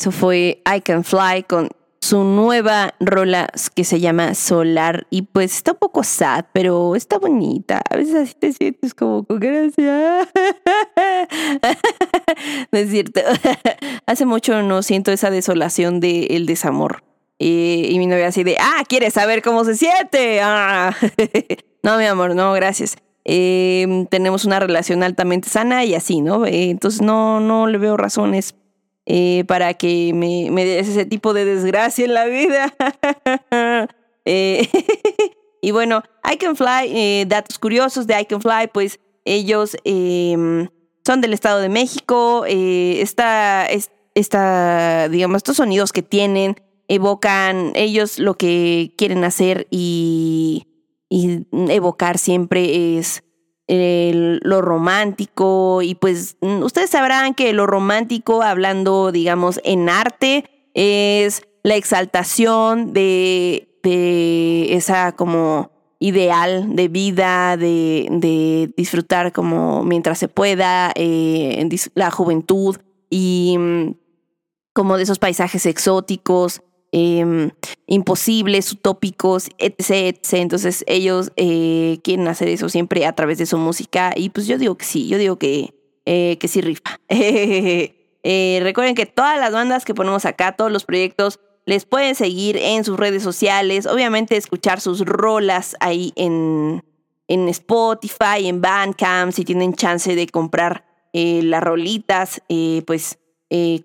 Eso fue I Can Fly con su nueva rola que se llama Solar y pues está un poco sad, pero está bonita. A veces así te sientes como con gracia. no es cierto. Hace mucho no siento esa desolación del el desamor. Y, y, mi novia así de, ah, ¿quieres saber cómo se siente? Ah. no, mi amor, no, gracias. Eh, tenemos una relación altamente sana y así, ¿no? Eh, entonces no, no le veo razones eh, para que me, me des ese tipo de desgracia en la vida. eh, y bueno, I Can Fly, eh, datos curiosos de I Can Fly, pues ellos em, son del Estado de México. Eh, esta, esta, digamos, estos sonidos que tienen evocan ellos lo que quieren hacer y, y evocar siempre es lo romántico y pues mm, ustedes sabrán que lo romántico, hablando digamos en arte, es la exaltación de, de esa como ideal de vida, de, de disfrutar como mientras se pueda, eh, la juventud y mm, como de esos paisajes exóticos eh, imposibles, utópicos, etc. Entonces ellos eh, quieren hacer eso siempre a través de su música y pues yo digo que sí, yo digo que, eh, que sí rifa. eh, recuerden que todas las bandas que ponemos acá, todos los proyectos, les pueden seguir en sus redes sociales, obviamente escuchar sus rolas ahí en, en Spotify, en Bandcamp, si tienen chance de comprar las rolitas, pues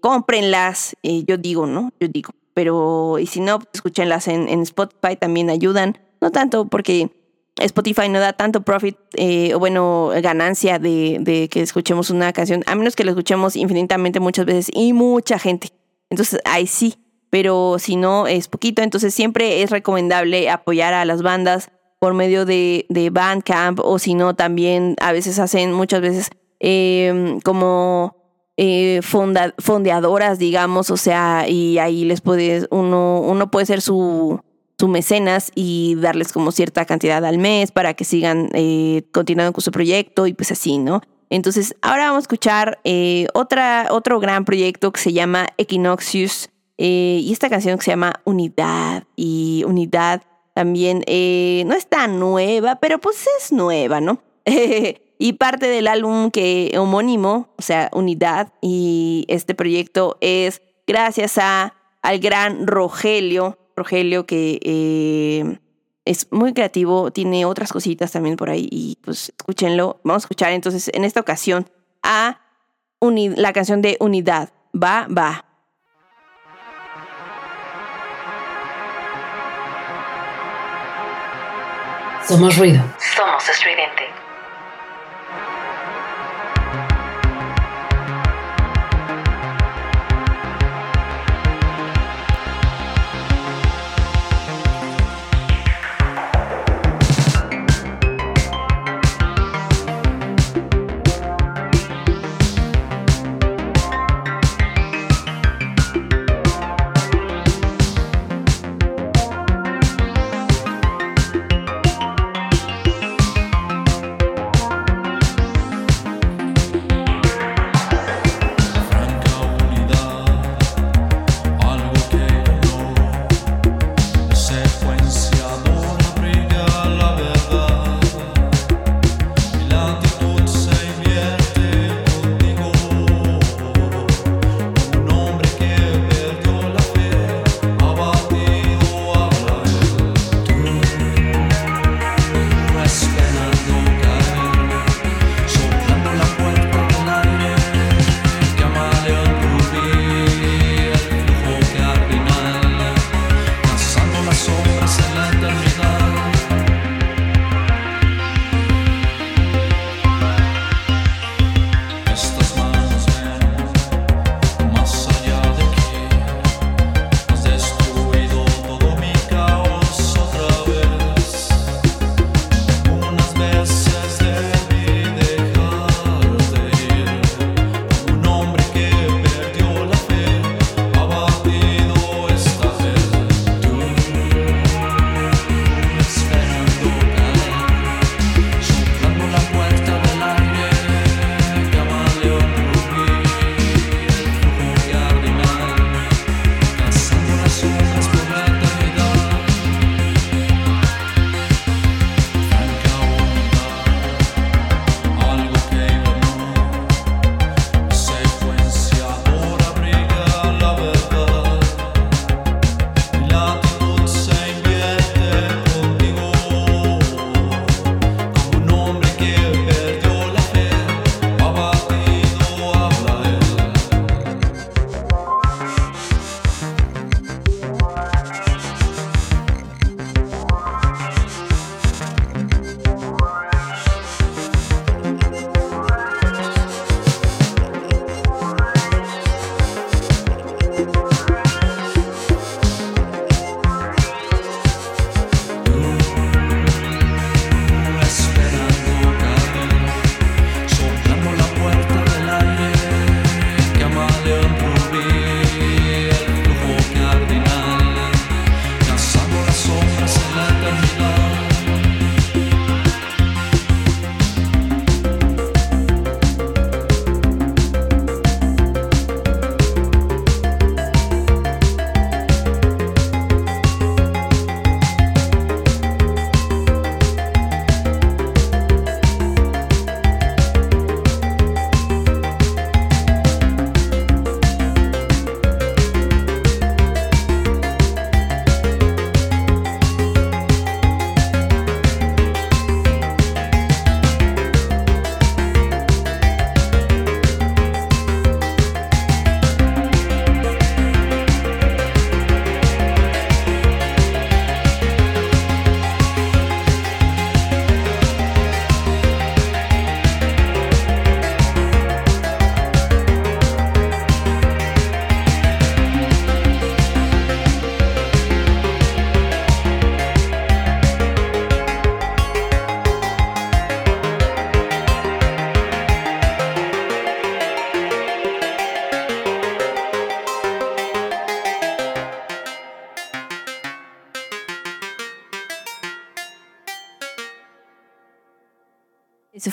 cómprenlas, yo digo, ¿no? Yo digo pero y si no, pues, escúchenlas en, Spotify, también ayudan, no tanto porque Spotify no da tanto profit eh, o bueno, ganancia de, de, que escuchemos una canción, a menos que la escuchemos infinitamente muchas veces y mucha gente. Entonces, ahí sí, pero si no, es poquito, entonces siempre es recomendable apoyar a las bandas por medio de, de Bandcamp o si no, también a veces hacen muchas veces eh, como eh, fondeadoras, digamos, o sea, y ahí les puede, uno, uno puede ser su, su mecenas y darles como cierta cantidad al mes para que sigan eh, continuando con su proyecto y pues así, ¿no? Entonces, ahora vamos a escuchar eh, otra, otro gran proyecto que se llama Equinoxius y esta canción que se llama Unidad y Unidad también no es tan nueva, pero pues es nueva, ¿no? Y parte del álbum que homónimo, o sea, Unidad, y este proyecto es gracias a al gran Rogelio, Rogelio que eh, es muy creativo, tiene otras cositas también por ahí y pues escúchenlo. Vamos a escuchar entonces en esta ocasión a la canción de Unidad. Va, va. Somos ruido. Somos estridente.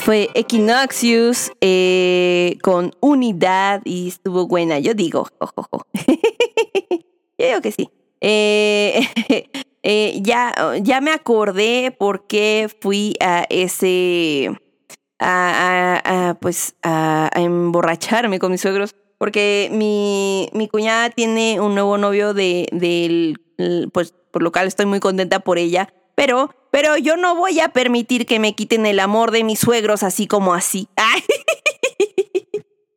Fue Equinoxius eh, con unidad y estuvo buena, yo digo. yo digo que sí. Eh, eh, ya, ya me acordé por qué fui a ese. A, pues a, emborracharme con mis suegros. Porque mi, mi cuñada tiene un nuevo novio de, del. Pues por lo cual estoy muy contenta por ella. Pero pero yo no voy a permitir que me quiten el amor de mis suegros así como así.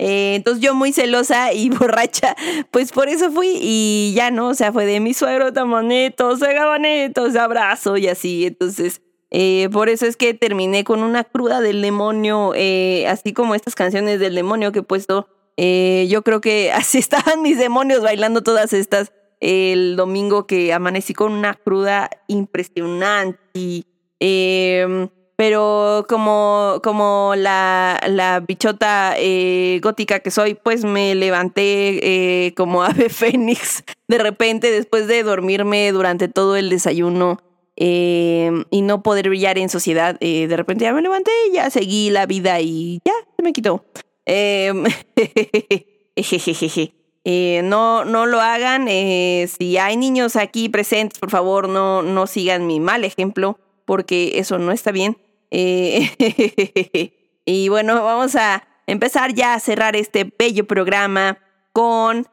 Eh, entonces yo muy celosa y borracha, pues por eso fui y ya no, o sea, fue de mi suegro se gabaneto, se abrazo y así. Entonces, eh, por eso es que terminé con una cruda del demonio, eh, así como estas canciones del demonio que he puesto. yo creo que así estaban mis demonios bailando todas estas el domingo que amanecí con una cruda impresionante. Em, pero como, como la, la bichota eh, gótica que soy, pues me levanté eh, como ave fénix de repente después de dormirme durante todo el desayuno em, y no poder brillar en sociedad. Eh, de repente ya me levanté, ya seguí la vida y ya se me quitó. Em. Eh, no, no lo hagan. Eh, si hay niños aquí presentes, por favor, no, no sigan mi mal ejemplo, porque eso no está bien. Eh, y bueno, vamos a empezar ya a cerrar este bello programa con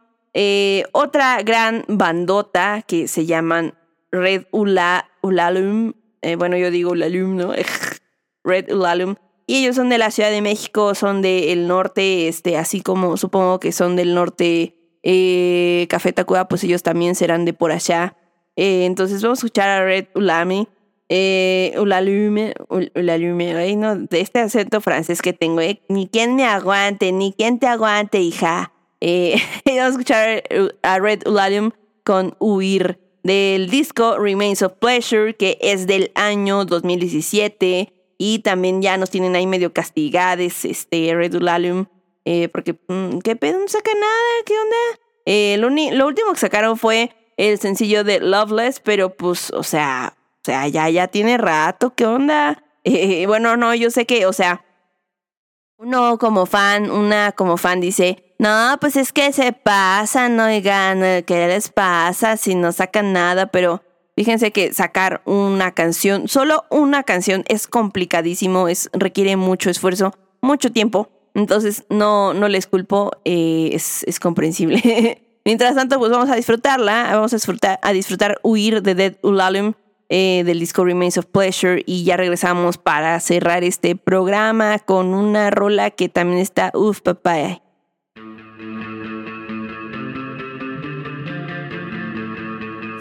otra gran bandota que se llaman Red Ula, Ulalum. bueno, yo digo Ulalum, ¿no? Red Ulalum. Y ellos son de la Ciudad de México, son del norte, este, así como supongo que son del norte eh, Café Tacuba, pues ellos también serán de por allá. Eh, entonces vamos a escuchar a Red Ulami. Eh, Ulalume, Ulalume, no, de este acento francés que tengo, eh, ni quien me aguante, ni quien te aguante, hija. Eh, vamos a escuchar a Red Ulalume con Huir del disco Remains of Pleasure, que es del año 2017 y también ya nos tienen ahí medio castigades, este Red Ulalume. Eh, porque, mm, ¿qué pedo? No saca nada, ¿qué onda? Eh, lo, último que sacaron fue el sencillo de Loveless, pero pues, o sea, o sea, ya, ya tiene rato, ¿qué onda? Eh, bueno, no, yo sé que, o sea, uno como fan, una como fan dice, no, pues es que se pasan, oigan, ¿qué les pasa si no sacan nada? Pero fíjense que sacar una canción, solo una canción es complicadísimo, es, requiere mucho esfuerzo, mucho tiempo. Entonces, no, no les culpo, eh, es, es, comprensible. Mientras tanto, pues vamos a disfrutarla, vamos a disfrutar, a disfrutar Huir de Dead Ulalum eh, del disco Remains of Pleasure y ya regresamos para cerrar este programa con una rola que también está, uff, papá.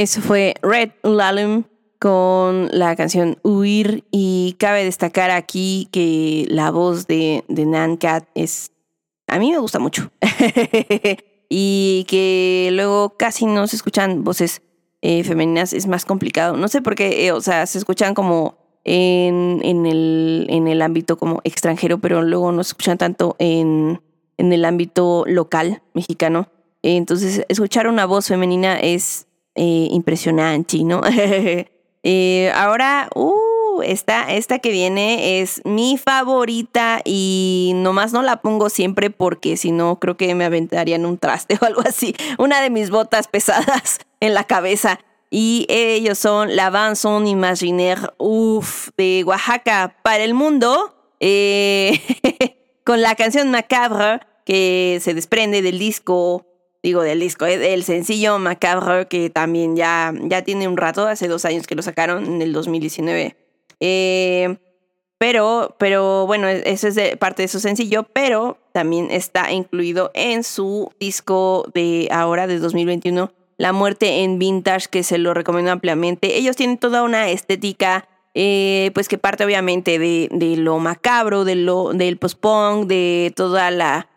Eso fue Red Lalum con la canción Huir y cabe destacar aquí que la voz de, de Nan Cat es... A mí me gusta mucho. y que luego casi no se escuchan voces eh, femeninas, es más complicado. No sé por qué, eh, o sea, se escuchan como en, en, el, en el ámbito como extranjero, pero luego no se escuchan tanto en, en el ámbito local mexicano. Entonces, escuchar una voz femenina es eh, impresionante, ¿no? eh, ahora, uh, esta, que viene es mi favorita y nomás no la pongo siempre porque si no creo que me aventarían un traste o algo así. Una de mis botas pesadas en la cabeza. Y ellos son la Vanson Imaginaire, uff, de Oaxaca para el mundo. Eh, con la canción Macabre que se desprende del disco digo, del disco, eh, del sencillo Macabre, que también ya, ya tiene un rato, hace dos años que lo sacaron, en el 2019. Eh, pero, pero bueno, e, eso es parte de su sencillo, pero también está incluido en su disco de ahora, de 2021, La muerte en vintage, que se lo recomiendo ampliamente. Ellos tienen toda una estética eh, pues que parte obviamente de, de lo macabro, de lo, del post-punk, de toda la,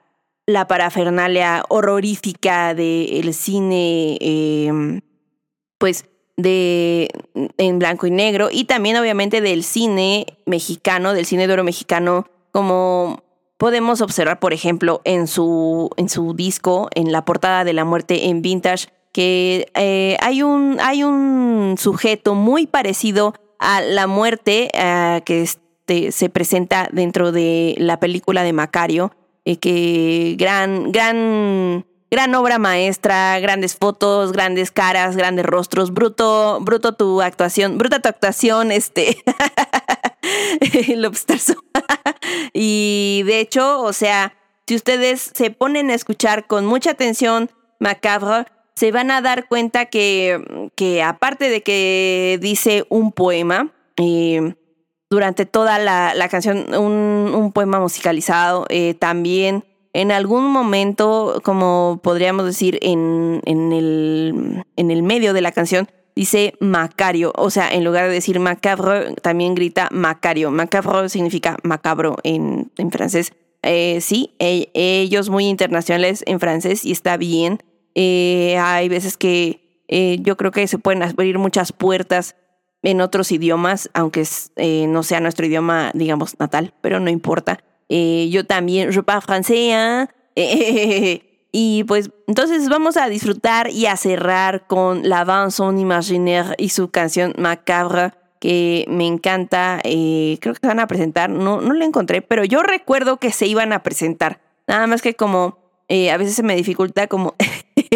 la parafernalia horrorífica del cine, em, pues de en blanco y negro y también obviamente del cine mexicano, del cine de oro mexicano, como podemos observar, por ejemplo, en su en su disco, en la portada de La muerte en vintage, que eh, hay un hay un sujeto muy parecido a la muerte eh, que este, se presenta dentro de la película de Macario eh, que gran, gran, gran obra maestra, grandes fotos, grandes caras, grandes rostros, bruto, bruto tu actuación, bruta tu actuación, este, y de hecho, o sea, si ustedes se ponen a escuchar con mucha atención Macabre, se van a dar cuenta que, que aparte de que dice un poema, eh, durante toda la, la canción un, un, poema musicalizado. Eh, también en algún momento, como podríamos decir, en, en, el, en el medio de la canción, dice Macario. O sea, en lugar de decir macabre, también grita Macario. Macabre significa macabro en, en francés. Eh, sí, e, ellos muy internacionales en francés y está bien. Eh, hay veces que yo creo que se pueden abrir muchas puertas en otros idiomas, aunque eh, no sea nuestro idioma, digamos, natal, pero no importa. Eh, yo también, je parle français. ¿eh? y pues entonces vamos a disfrutar y a cerrar con La Vanson Imaginaire y su canción Macabre, que me encanta. creo que se van a presentar, no, no la encontré, pero yo recuerdo que se iban a presentar. Nada más que como a veces se me dificulta como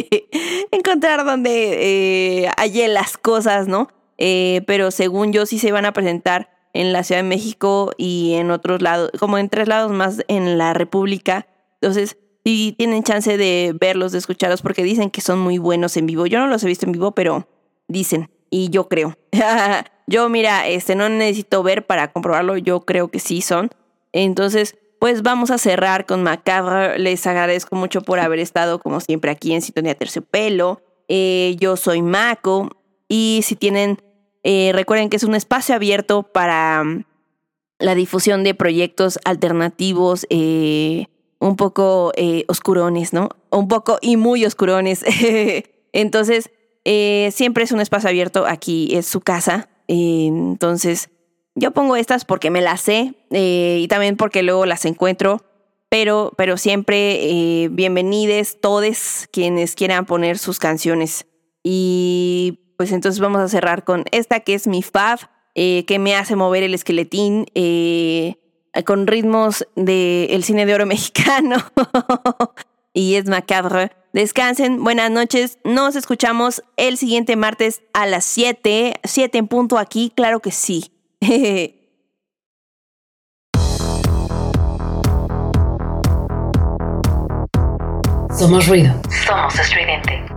encontrar donde hallé las cosas, ¿no? Eh, pero según yo sí se iban a presentar en la Ciudad de México y en otros lados, como en tres lados más en la República. Entonces, sí tienen chance de verlos, de escucharlos, porque dicen que son muy buenos en vivo. Yo no los he visto en vivo, pero dicen, y yo creo. yo, mira, este no necesito ver para comprobarlo, yo creo que sí son. Entonces, pues vamos a cerrar con Macabre. Les agradezco mucho por haber estado, como siempre, aquí en Sintonía Terciopelo. Eh, yo soy Mako. Y si tienen eh, recuerden que es un espacio abierto para mm, la difusión de proyectos alternativos, eh, un poco eh, oscurones, ¿no? Un poco y muy oscurones. entonces, siempre es un espacio abierto. Aquí es su casa. entonces, yo pongo estas porque me las sé y también porque luego las encuentro. Pero, pero siempre bienvenides todos quienes quieran poner sus canciones. Y pues entonces vamos a cerrar con esta que es mi fab, eh, que me hace mover el esqueletín eh, con ritmos del cine de oro mexicano. y es macabre. Descansen, buenas noches. Nos escuchamos el siguiente martes a las 7. 7 en punto aquí, claro que sí. Somos ruido. Somos estridente.